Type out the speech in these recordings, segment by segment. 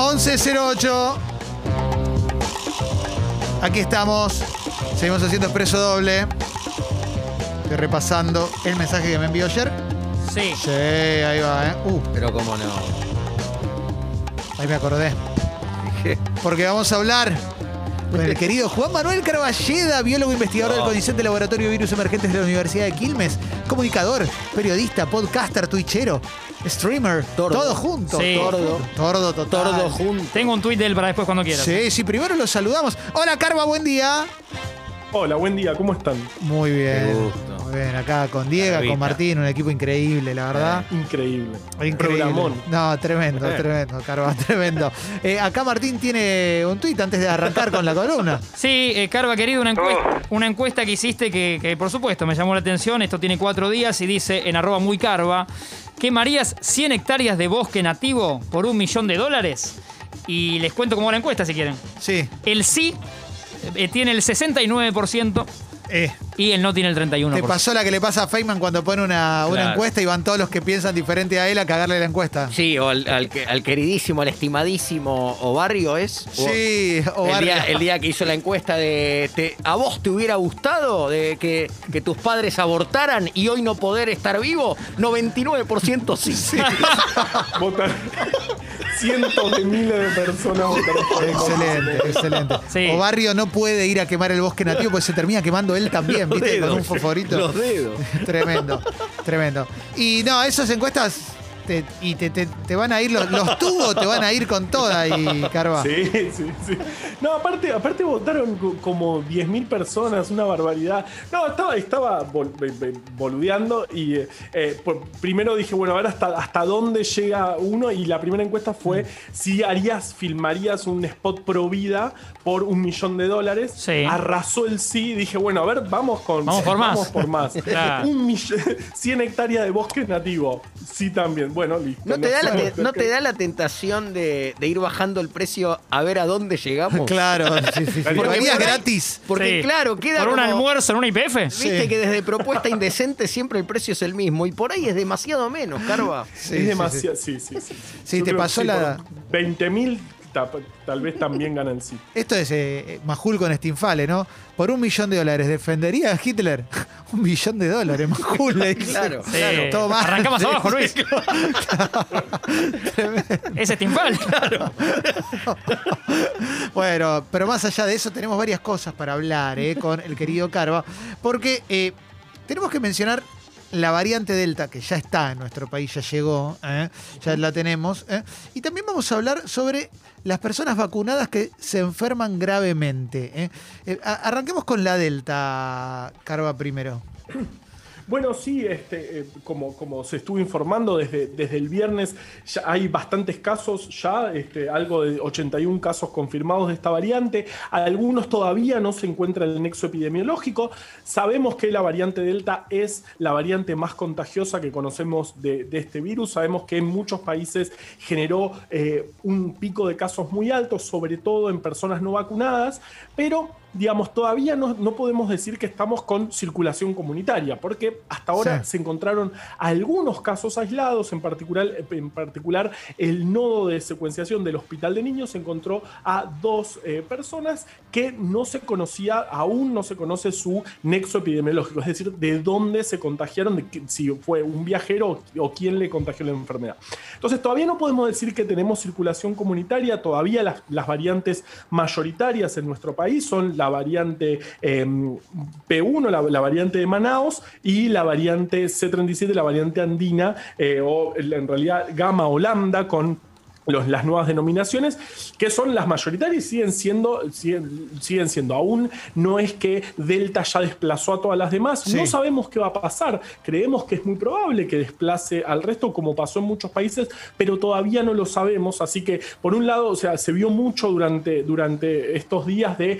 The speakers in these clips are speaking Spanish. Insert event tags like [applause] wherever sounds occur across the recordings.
1108. Aquí estamos. Seguimos haciendo expreso doble. Estoy repasando el mensaje que me envió ayer. Sí. Sí, ahí va, ¿eh? Uh, Pero cómo no. ahí me acordé. Porque vamos a hablar con el querido Juan Manuel Carballeda, biólogo investigador del CONICET del Laboratorio de Virus Emergentes de la Universidad de Quilmes, comunicador, periodista, podcaster, twitchero, streamer, Tordo. todo junto. Sí. Tordo. Tordo total. Tordo junto. Tengo un tuit de él para después cuando quieras. Sí, sí, primero lo saludamos. Hola, Carva, buen día. Hola, buen día, ¿cómo están? Muy bien. Gusto. Muy bien, acá con Diego, con Martín, un equipo increíble, la verdad. Increíble. Increíble. Programón. No, tremendo, tremendo, Carva, [laughs] tremendo. Eh, acá Martín tiene un tuit antes de arrancar con la columna. [laughs] Sí, eh, Carva, querido, una encuesta, una encuesta que hiciste que, que, por supuesto, me llamó la atención. Esto tiene cuatro días y dice en arroba muy carva, ¿quemarías 100 hectáreas de bosque nativo por un millón de dólares? Y les cuento cómo va la encuesta si quieren. Sí. El sí eh, tiene el 69% Eh, y el no tiene el 31%. te pasó la que le pasa a Feynman cuando pone una, una Claro. encuesta y van todos los que piensan diferente a él a cagarle la encuesta. Sí, o al, al que- al queridísimo, al estimadísimo Obarrio es. O- Sí, o el, Barrio. día, el día que hizo la encuesta de te- ¿A vos te hubiera gustado de que, que tus padres abortaran y hoy no poder estar vivo? 99% sí. [laughs] Votar. Cientos de miles de personas votaron por [laughs] Excelente, excelente. Sí. O Barrio no puede ir a quemar el bosque nativo porque se termina quemando él también, Los ¿viste? Con un fosforito. Los dedos. [laughs] Tremendo, tremendo. Y no, esas encuestas te, y te, te- te van a ir, los, los tubos te van a ir con toda y Carva. Sí, sí, sí. No, aparte, aparte votaron co- como 10.000 personas, una barbaridad. No, estaba, estaba bol- boludeando y eh, eh, por- primero dije, bueno, a ver hasta, hasta dónde llega uno y la primera encuesta fue si harías, filmarías un spot pro vida por un millón de dólares. Sí. Arrasó el sí, dije, bueno, a ver, vamos con... Vamos por más. Vamos por más. [laughs] Claro. Un millón, 100 hectáreas de bosque nativo. Sí, también. Bueno, listo. ¿No te, da la, te- ¿No te da la tentación de, de ir bajando el precio a ver a dónde llegamos? Claro, sí, sí, sí. Porque por gratis. Porque Sí. claro, queda ¿Por un como- almuerzo en una IPF? Viste Sí. que desde propuesta indecente siempre el precio es el mismo y por ahí es demasiado menos, Carva. Sí, es sí, demasiado. Sí, sí, sí. Te pasó sí, la- por 20.000 ta- tal vez también gana el sí. Esto es eh, Majul con Stinfale, ¿no? Por un millón de dólares, ¿defendería a Hitler? [laughs] un millón de dólares, Majul. le dice. Claro, Sí. claro. Arrancamos abajo, Luis. [laughs] Ese es Timbal. [laughs] Bueno, pero más allá de eso, tenemos varias cosas para hablar eh, con el querido Carva, porque eh, tenemos que mencionar la variante Delta, que ya está en nuestro país, ya llegó, eh, ya la tenemos, eh, y también vamos a hablar sobre las personas vacunadas que se enferman gravemente. eh. Arranquemos con la Delta, Carva, primero. Bueno, sí, este, eh, como, como se estuvo informando desde, desde el viernes, ya hay bastantes casos, ya este, algo de 81 casos confirmados de esta variante. Algunos todavía no se encuentran en el nexo epidemiológico. Sabemos que la variante Delta es la variante más contagiosa que conocemos de, de este virus. Sabemos que en muchos países generó eh, un pico de casos muy altos, sobre todo en personas no vacunadas, pero digamos, todavía no, no podemos decir que estamos con circulación comunitaria, porque hasta ahora Sí. se encontraron algunos casos aislados, en particular, en particular el nodo de secuenciación del Hospital de Niños encontró a dos eh, personas que no se conocía, aún no se conoce su nexo epidemiológico, es decir, de dónde se contagiaron, de que- si fue un viajero o, o quién le contagió la enfermedad. Entonces, todavía no podemos decir que tenemos circulación comunitaria, todavía las, las variantes mayoritarias en nuestro país son la variante eh, P1, la, variante de Manaos, y la variante C37, la variante andina, eh, o en realidad Gamma o Lambda con los- las nuevas denominaciones, que son las mayoritarias y siguen siendo, siguen, siguen siendo. Aún no es que Delta ya desplazó a todas las demás. Sí. No sabemos qué va a pasar. Creemos que es muy probable que desplace al resto, como pasó en muchos países, pero todavía no lo sabemos. Así que, por un lado, o sea, se vio mucho durante, durante estos días de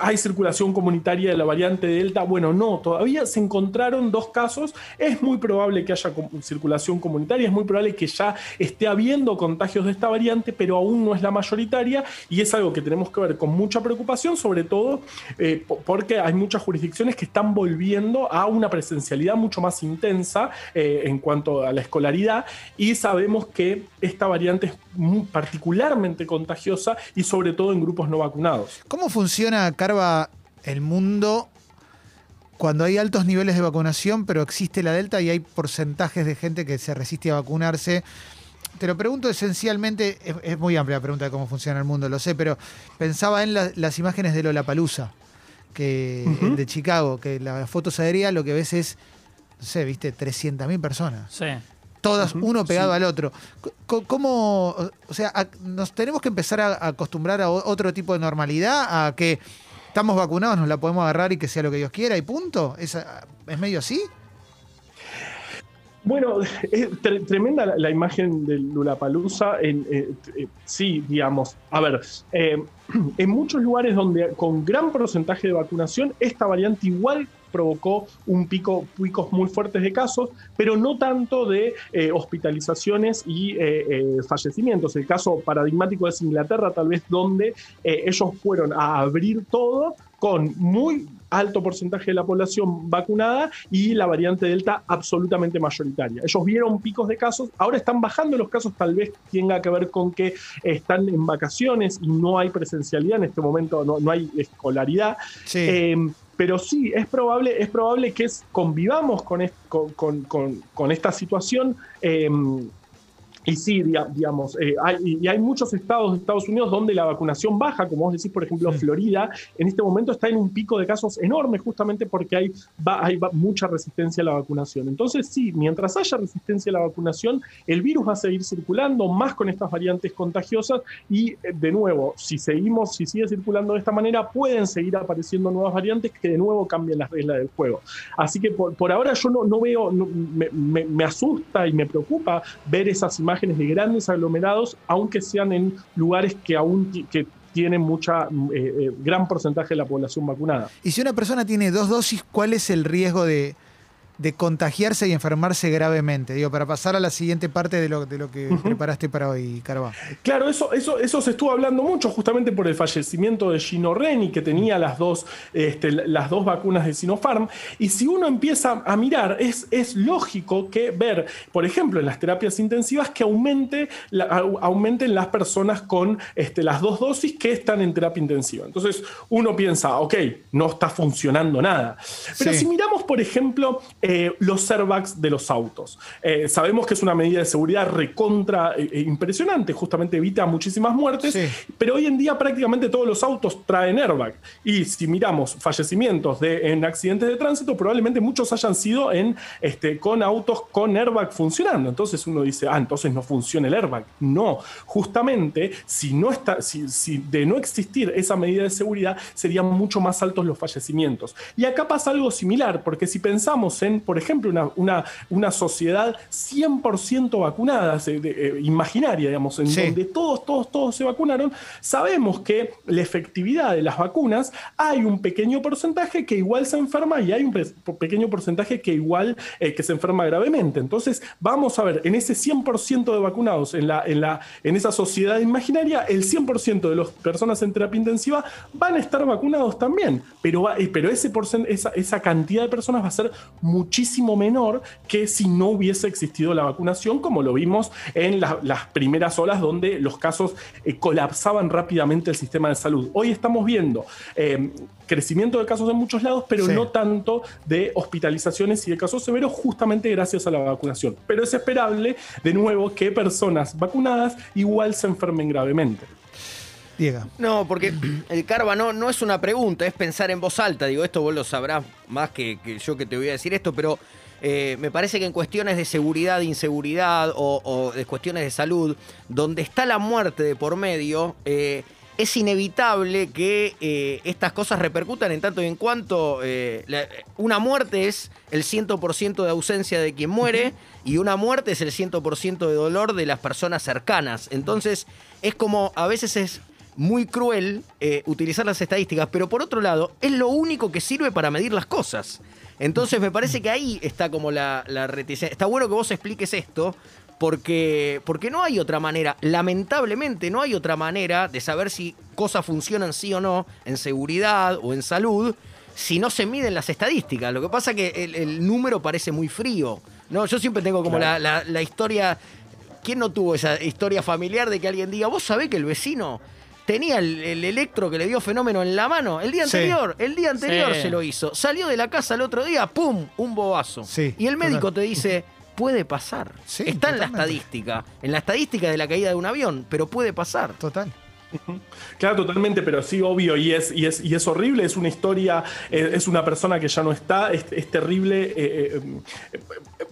hay circulación comunitaria de la variante Delta. Bueno, no, todavía se encontraron dos casos. Es muy probable que haya circulación comunitaria, es muy probable que ya esté habiendo contagios de esta variante, pero aún no es la mayoritaria y es algo que tenemos que ver con mucha preocupación, sobre todo eh, porque hay muchas jurisdicciones que están volviendo a una presencialidad mucho más intensa eh, en cuanto a la escolaridad y sabemos que esta variante es particularmente contagiosa y sobre todo en grupos no vacunados. ¿Cómo funciona, Carva, el mundo cuando hay altos niveles de vacunación, pero existe la Delta y hay porcentajes de gente que se resiste a vacunarse? Te lo pregunto esencialmente, es, muy amplia la pregunta de cómo funciona el mundo, lo sé, pero pensaba en las imágenes de Lollapalooza, que de Chicago, que la foto aérea lo que ves es, no sé, viste, 300.000 personas. Sí. Todas, uno pegado al otro. ¿Cómo, o sea, nos tenemos que empezar a acostumbrar a otro tipo de normalidad, a que estamos vacunados, nos la podemos agarrar y que sea lo que Dios quiera y punto? ¿Es, es medio así? Bueno, [laughs] es tremenda la, imagen del Lulapalooza. Eh, eh, sí, digamos. A ver, eh, [clears throat] en muchos lugares donde con gran porcentaje de vacunación, esta variante igual provocó un pico, picos muy fuertes de casos, pero no tanto de hospitalizaciones y fallecimientos. El caso paradigmático es Inglaterra, tal vez donde ellos fueron a abrir todo con muy alto porcentaje de la población vacunada y la variante Delta absolutamente mayoritaria. Ellos vieron picos de casos, ahora están bajando los casos, tal vez tenga que ver con que están en vacaciones y no hay presencialidad en este momento, no, hay escolaridad. Em, pero sí, es probable, es probable que convivamos con, con, esta situación. Em, y sí, digamos, eh, hay, y hay muchos estados de Estados Unidos donde la vacunación baja, como vos decís, por ejemplo, Florida, en este momento está en un pico de casos enorme justamente porque hay, hay mucha resistencia a la vacunación. Entonces, sí, mientras haya resistencia a la vacunación, el virus va a seguir circulando, más con estas variantes contagiosas y, eh, de nuevo, si seguimos, si sigue circulando de esta manera, pueden seguir apareciendo nuevas variantes que de nuevo cambian las reglas del juego. Así que por, ahora yo no, no veo, me, me, me asusta y me preocupa ver esas imágenes de grandes aglomerados, aunque sean en lugares que aún que tienen mucha eh, eh, gran porcentaje de la población vacunada. Y si una persona tiene dos dosis, ¿cuál es el riesgo de, de contagiarse y enfermarse gravemente. Digo, para pasar a la siguiente parte de lo, de lo que preparaste para hoy, Carva. Claro, eso, eso, eso se estuvo hablando mucho justamente por el fallecimiento de Gino Reni, que tenía las dos, este, las dos vacunas de Sinopharm. Y si uno empieza a mirar, es, es lógico que ver, por ejemplo, en las terapias intensivas, que aumente aumenten las personas con este, las dos dosis que están en terapia intensiva. Entonces, uno piensa, ok, no está funcionando nada. Pero si miramos, por ejemplo, eh, los airbags de los autos. Eh, sabemos que es una medida de seguridad recontra eh, impresionante, justamente evita muchísimas muertes, pero hoy en día prácticamente todos los autos traen airbag. Y si miramos fallecimientos de, en accidentes de tránsito, probablemente muchos hayan sido en, este, con autos con airbag funcionando. Entonces uno dice, ah, entonces no funciona el airbag. No, justamente si, no está, si, si de no existir esa medida de seguridad, serían mucho más altos los fallecimientos. Y acá pasa algo similar, porque si pensamos en por ejemplo, una, una, una sociedad 100% vacunada, eh, imaginaria, digamos, en donde todos, todos, todos se vacunaron, sabemos que la efectividad de las vacunas hay un pequeño porcentaje que igual se enferma y hay un pequeño porcentaje que igual eh, que se enferma gravemente. Entonces, vamos a ver, en ese 100% de vacunados, en, la, en, la, en esa sociedad imaginaria, el 100% de las personas en terapia intensiva van a estar vacunados también, pero, eh, pero ese esa, esa cantidad de personas va a ser mucho muchísimo menor que si no hubiese existido la vacunación, como lo vimos en las primeras olas donde los casos eh, colapsaban rápidamente el sistema de salud. Hoy estamos viendo em, crecimiento de casos en muchos lados, pero no tanto de hospitalizaciones y de casos severos, justamente gracias a la vacunación. Pero es esperable, de nuevo, que personas vacunadas igual se enfermen gravemente. Diega. No, porque el karma no, es una pregunta, es pensar en voz alta. Digo, esto vos lo sabrás más que, yo que te voy a decir esto, pero eh, me parece que en cuestiones de seguridad, inseguridad o, de cuestiones de salud, donde está la muerte de por medio, eh, es inevitable que eh, estas cosas repercutan en tanto y en cuanto una muerte es el 100% de ausencia de quien muere y una muerte es el 100% de dolor de las personas cercanas. Entonces, es como a veces es muy cruel eh, utilizar las estadísticas, pero por otro lado, es lo único que sirve para medir las cosas. Entonces me parece que ahí está como la, la reticencia. Está bueno que vos expliques esto, porque, porque no hay otra manera, lamentablemente no hay otra manera de saber si cosas funcionan sí o no en seguridad o en salud si no se miden las estadísticas. Lo que pasa es que el, número parece muy frío. No, yo siempre tengo como la, la, historia. ¿Quién no tuvo esa historia familiar de que alguien diga, vos sabés que el vecino tenía el, electro que le dio fenómeno en la mano el día anterior, el día anterior se lo hizo. Salió de la casa el otro día, ¡pum! Un bobazo. y el médico te dice, puede pasar. Está en la estadística, en la estadística de la caída de un avión, pero puede pasar. Total. Claro, totalmente, pero sí, obvio, y es, y es, y es horrible, es una historia, eh, es una persona que ya no está, es, terrible, eh, eh,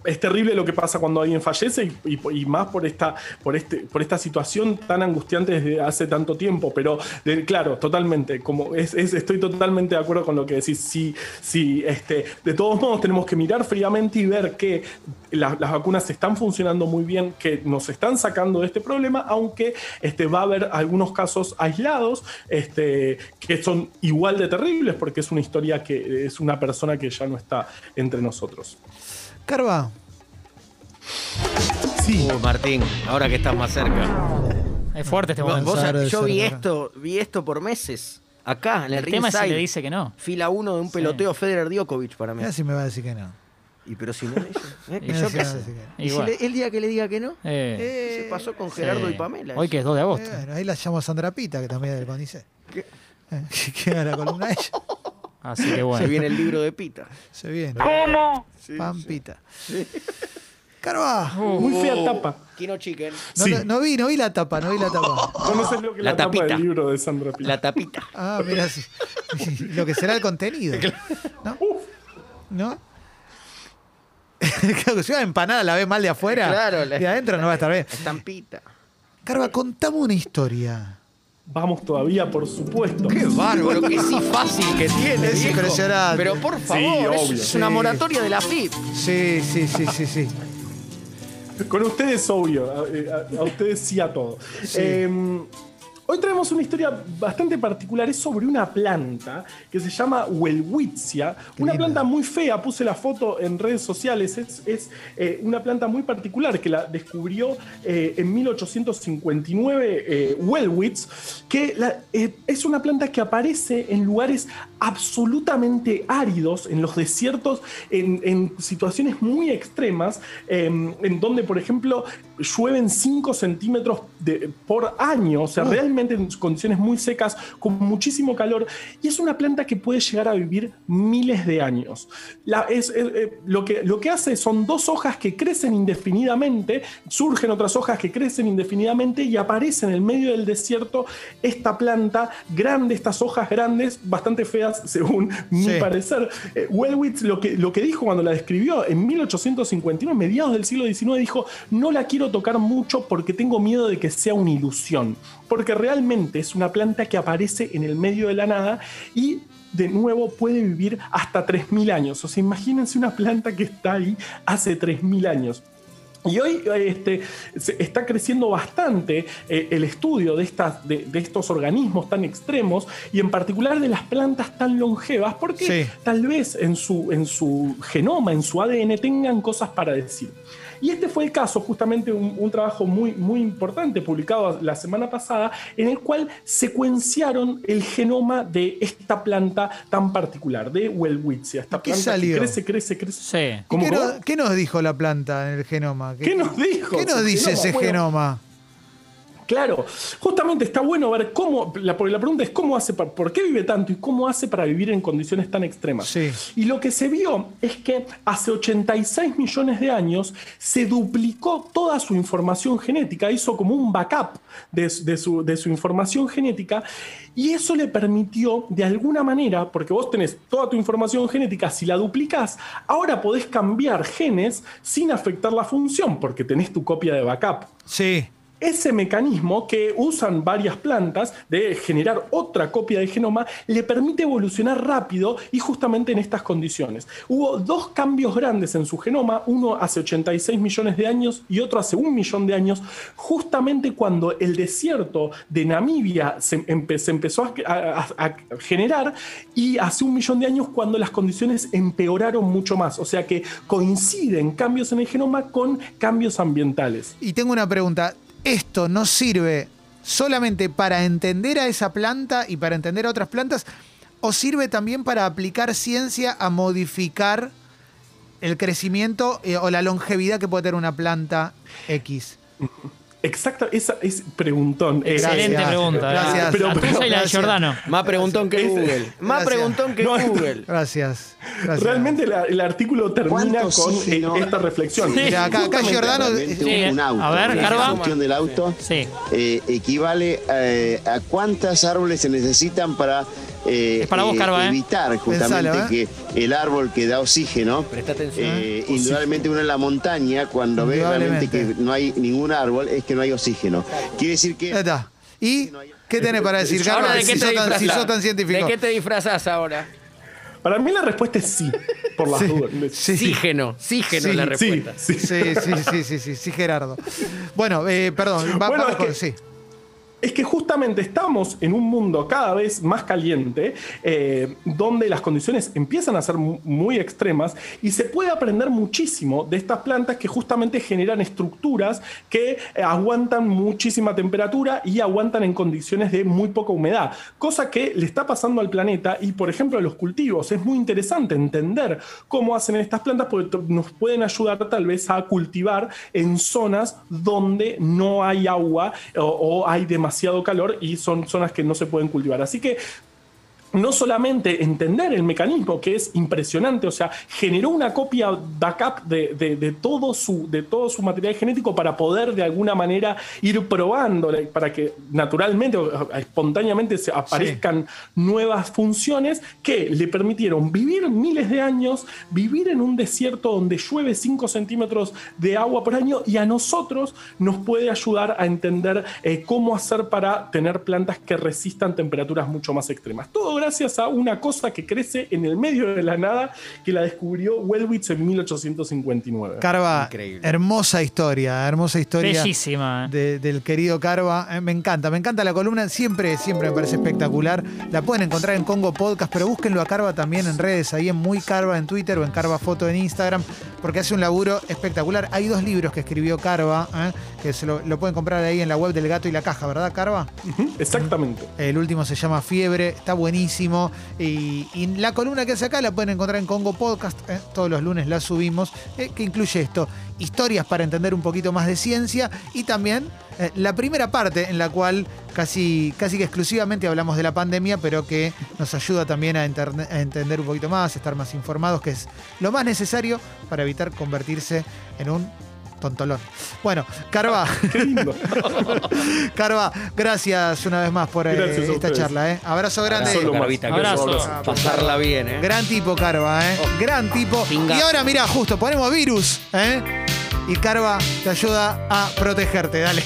es terrible lo que pasa cuando alguien fallece y, más por esta, por, este, por esta situación tan angustiante desde hace tanto tiempo, pero claro, totalmente, como es, estoy totalmente de acuerdo con lo que decís, sí, sí, este, de todos modos tenemos que mirar fríamente y ver que las vacunas están funcionando muy bien, que nos están sacando de este problema, aunque este, va a haber algunos casos aislados este, que son igual de terribles porque es una historia que es una persona que ya no está entre nosotros. Carva. Sí. Uh, Martín, ahora que estás más cerca. Es fuerte este momento. yo vi esto, vi esto por meses. Acá, en el, el tema es le dice que no. Fila 1 de un peloteo Federer Djokovic para mí. Ya si me va a decir que no. Y pero si no [laughs] ¿eh? ¿Yo qué sé? ¿Y si el día que le diga que no? Eh, se pasó con Gerardo y Pamela. Hoy que es 2 de agosto. bueno, ahí la llamo Sandra Pita, que también es del CONICET. ¿Qué? Eh, [laughs] que la columna ella. [laughs] Así que bueno. Se viene el libro de Pita. Se viene. ¿Cómo? Pampita. Carva. Uh, Muy fea tapa. Kino Chicken. No, no, vi, no vi la tapa, no vi la tapa. No, sé lo que la, la tapita. tapa del libro de Sandra Pita. La tapita. Ah, mira, sí. lo que será el contenido. ¿No? ¿No? [laughs] claro, si una empanada la ves mal de afuera claro, y de adentro no va a estar bien. Estampita. Carva, contame una historia. Vamos todavía, por supuesto. Qué bárbaro, qué sí fácil que tiene. Es impresionante. Pero por favor, es, una moratoria de la FIP. Sí, sí, sí, sí, sí. Con ustedes, obvio. A, ustedes sí a todo. Eh, Hoy traemos una historia bastante particular, es sobre una planta que se llama Welwitsia, una planta muy fea, puse la foto en redes sociales, es, eh, una planta muy particular que la descubrió eh, en 1859 eh, Welwitz, que es una planta que aparece en lugares absolutamente áridos, en los desiertos, en, situaciones muy extremas, em, en donde, por ejemplo, llueven 5 centímetros por año, o sea, realmente en condiciones muy secas, con muchísimo calor, y es una planta que puede llegar a vivir miles de años. es, eh, lo, que, lo que hace son dos hojas que crecen indefinidamente, surgen otras hojas que crecen indefinidamente y aparece en el medio del desierto esta planta grande, estas hojas grandes, bastante feas [laughs] según mi parecer. Eh, Wellwitz lo que, lo que dijo cuando la describió en 1851, mediados del siglo XIX, dijo, no la quiero tocar mucho porque tengo miedo de que sea una ilusión porque realmente es una planta que aparece en el medio de la nada y de nuevo puede vivir hasta 3.000 años. O sea, imagínense una planta que está ahí hace 3.000 años. Y hoy este, está creciendo bastante eh, el estudio de, estas, de, estos organismos tan extremos y en particular de las plantas tan longevas, porque tal vez en su, en su genoma, en su ADN, tengan cosas para decir. Y este fue el caso, justamente un, trabajo muy, muy importante publicado la semana pasada, en el cual secuenciaron el genoma de esta planta tan particular, de Welwitsia. Esta ¿Qué planta salió? crece, crece, crece. ¿Qué, nos dijo la planta en el genoma? ¿Qué, nos dijo? ¿Qué nos dice ese genoma? Claro, justamente está bueno ver cómo, la, porque la pregunta es cómo hace, por qué vive tanto y cómo hace para vivir en condiciones tan extremas. Y lo que se vio es que hace 86 millones de años se duplicó toda su información genética, hizo como un backup de, su, de su información genética y eso le permitió de alguna manera, porque vos tenés toda tu información genética, si la duplicás, ahora podés cambiar genes sin afectar la función, porque tenés tu copia de backup. Sí. Ese mecanismo que usan varias plantas de generar otra copia de genoma le permite evolucionar rápido y justamente en estas condiciones. Hubo dos cambios grandes en su genoma, uno hace 86 millones de años y otro hace un millón de años, justamente cuando el desierto de Namibia se, empezó a, generar y hace un millón de años cuando las condiciones empeoraron mucho más. O sea que coinciden cambios en el genoma con cambios ambientales. Y tengo una pregunta, ¿esto no sirve solamente para entender a esa planta y para entender a otras plantas? ¿O sirve también para aplicar ciencia a modificar el crecimiento eh, o la longevidad que puede tener una planta X? Exacto, esa es preguntón. Excelente pregunta. Gracias. Pero, y la de Giordano. Más preguntón que Google. Más preguntón que [laughs] Google. Gracias. Realmente el artículo termina con eh, esta reflexión. acá, Giordano. Un auto, a ver, Carva. La función del auto eh, equivale a cuántas árboles se necesitan para eh, para vos, Carva, evitar justamente que el árbol que da oxígeno, Presta atención. indudablemente uno en la montaña, cuando ve realmente que no hay ningún árbol, es que no hay oxígeno. Quiere decir que... ¿Y qué tenés para decir, Carva, si, sos tan, científico? ¿De qué te disfrazás ahora? Para mí la respuesta es sí, por las dudas. Sí, sígeno, sígeno es la respuesta. Sí, sí, sí, sí, sí, sí, Gerardo. Bueno, eh, perdón, va, vamos con, sí es que justamente estamos en un mundo cada vez más caliente, eh, donde las condiciones empiezan a ser muy extremas y se puede aprender muchísimo de estas plantas que justamente generan estructuras que eh, aguantan muchísima temperatura y aguantan en condiciones de muy poca humedad, cosa que le está pasando al planeta y por ejemplo a los cultivos. Es muy interesante entender cómo hacen estas plantas porque nos pueden ayudar tal vez a cultivar en zonas donde no hay agua o, o hay demasiado calor y son zonas que no se pueden cultivar. Así que no solamente entender el mecanismo, que es impresionante, o sea, generó una copia backup de, todo, su, de todo su material genético para poder de alguna manera ir probando, para que naturalmente o espontáneamente se aparezcan nuevas funciones que le permitieron vivir miles de años, vivir en un desierto donde llueve 5 centímetros de agua por año y a nosotros nos puede ayudar a entender eh, cómo hacer para tener plantas que resistan temperaturas mucho más extremas. Todo gracias a una cosa que crece en el medio de la nada que la descubrió Welwitz en 1859. Carva, hermosa historia, hermosa historia. Bellísima. del querido Carva. Eh, me encanta, me encanta la columna, siempre, siempre me parece espectacular. La pueden encontrar en Congo Podcast, pero búsquenlo a Carva también en redes, ahí en Muy Carva en Twitter o en Carva Foto en Instagram, porque hace un laburo espectacular. Hay dos libros que escribió Carva, eh, que se lo, pueden comprar ahí en la web del gato y la caja, ¿verdad, Carva? exactamente. El último se llama Fiebre, está buenísimo y, la columna que hace acá la pueden encontrar en Congo Podcast, eh, todos los lunes la subimos, eh, que incluye esto, historias para entender un poquito más de ciencia y también eh, la primera parte en la cual casi, casi que exclusivamente hablamos de la pandemia, pero que nos ayuda también a, a entender un poquito más, estar más informados, que es lo más necesario para evitar convertirse en un tontolón. Bueno, Carva. [laughs] Carva, gracias una vez más por eh, esta charla. Eh. Abrazo grande. Abrazo. Pasarla bien, ¿eh? Gran tipo, Carva, ¿eh? Oh. Gran tipo. Y ahora, mira, justo, ponemos virus, ¿eh? Y Carva te ayuda a protegerte. Dale.